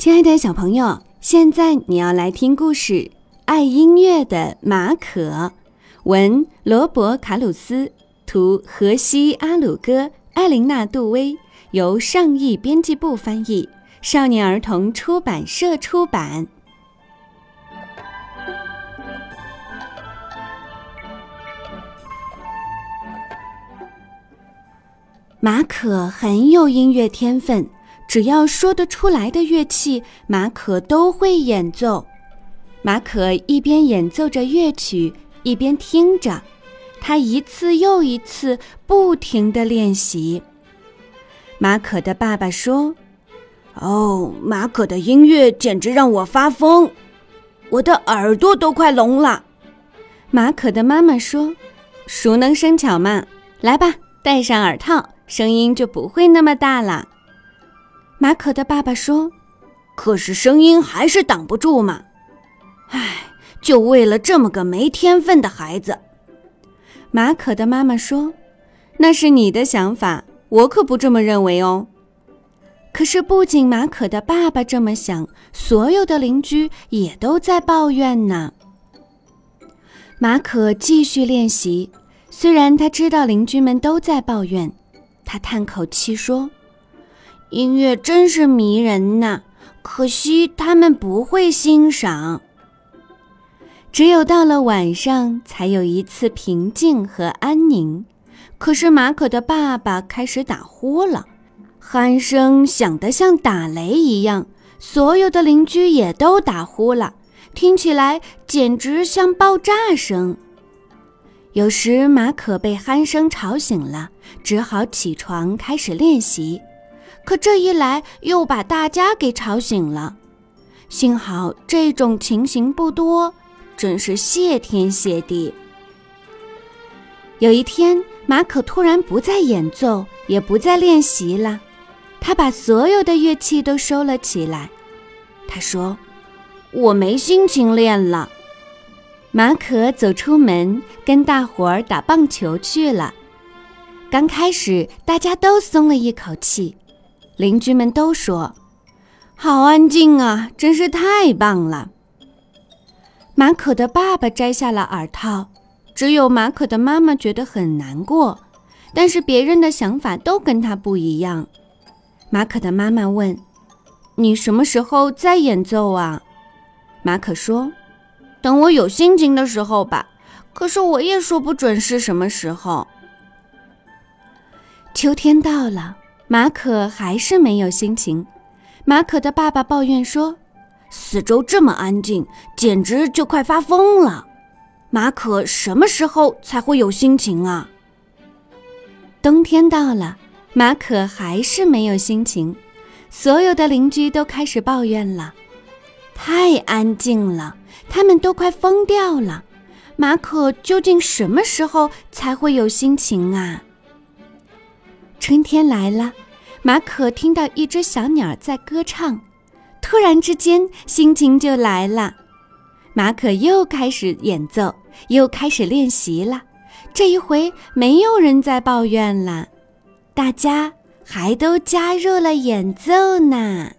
亲爱的小朋友，现在你要来听故事《爱音乐的马可》，文罗伯·卡鲁斯，图荷西·阿鲁戈，艾琳娜·杜威，由上译编辑部翻译，少年儿童出版社出版。马可很有音乐天分，只要说得出来的乐器，马可都会演奏。马可一边演奏着乐曲，一边听着，他一次又一次不停地练习。马可的爸爸说：“哦，马可的音乐简直让我发疯，我的耳朵都快聋了。”马可的妈妈说：“熟能生巧嘛，来吧，戴上耳套。”声音就不会那么大了。马可的爸爸说：“可是声音还是挡不住嘛。”唉，就为了这么个没天分的孩子。马可的妈妈说：“那是你的想法，我可不这么认为哦。”可是不仅马可的爸爸这么想，所有的邻居也都在抱怨呢。马可继续练习，虽然他知道邻居们都在抱怨。他叹口气说：“音乐真是迷人呐，可惜他们不会欣赏。只有到了晚上，才有一次平静和安宁。可是马可的爸爸开始打呼了，鼾声响得像打雷一样，所有的邻居也都打呼了，听起来简直像爆炸声。”有时马可被鼾声吵醒了，只好起床开始练习。可这一来又把大家给吵醒了。幸好这种情形不多，真是谢天谢地。有一天，马可突然不再演奏，也不再练习了，他把所有的乐器都收了起来。他说：“我没心情练了。”马可走出门，跟大伙儿打棒球去了。刚开始，大家都松了一口气，邻居们都说：“好安静啊，真是太棒了。”马可的爸爸摘下了耳套，只有马可的妈妈觉得很难过。但是别人的想法都跟他不一样。马可的妈妈问：“你什么时候再演奏啊？”马可说。等我有心情的时候吧，可是我也说不准是什么时候。秋天到了，马可还是没有心情。马可的爸爸抱怨说：“四周这么安静，简直就快发疯了。马可什么时候才会有心情啊？”冬天到了，马可还是没有心情。所有的邻居都开始抱怨了：“太安静了。”他们都快疯掉了，马可究竟什么时候才会有心情啊？春天来了，马可听到一只小鸟在歌唱，突然之间心情就来了。马可又开始演奏，又开始练习了。这一回没有人再抱怨了，大家还都加入了演奏呢。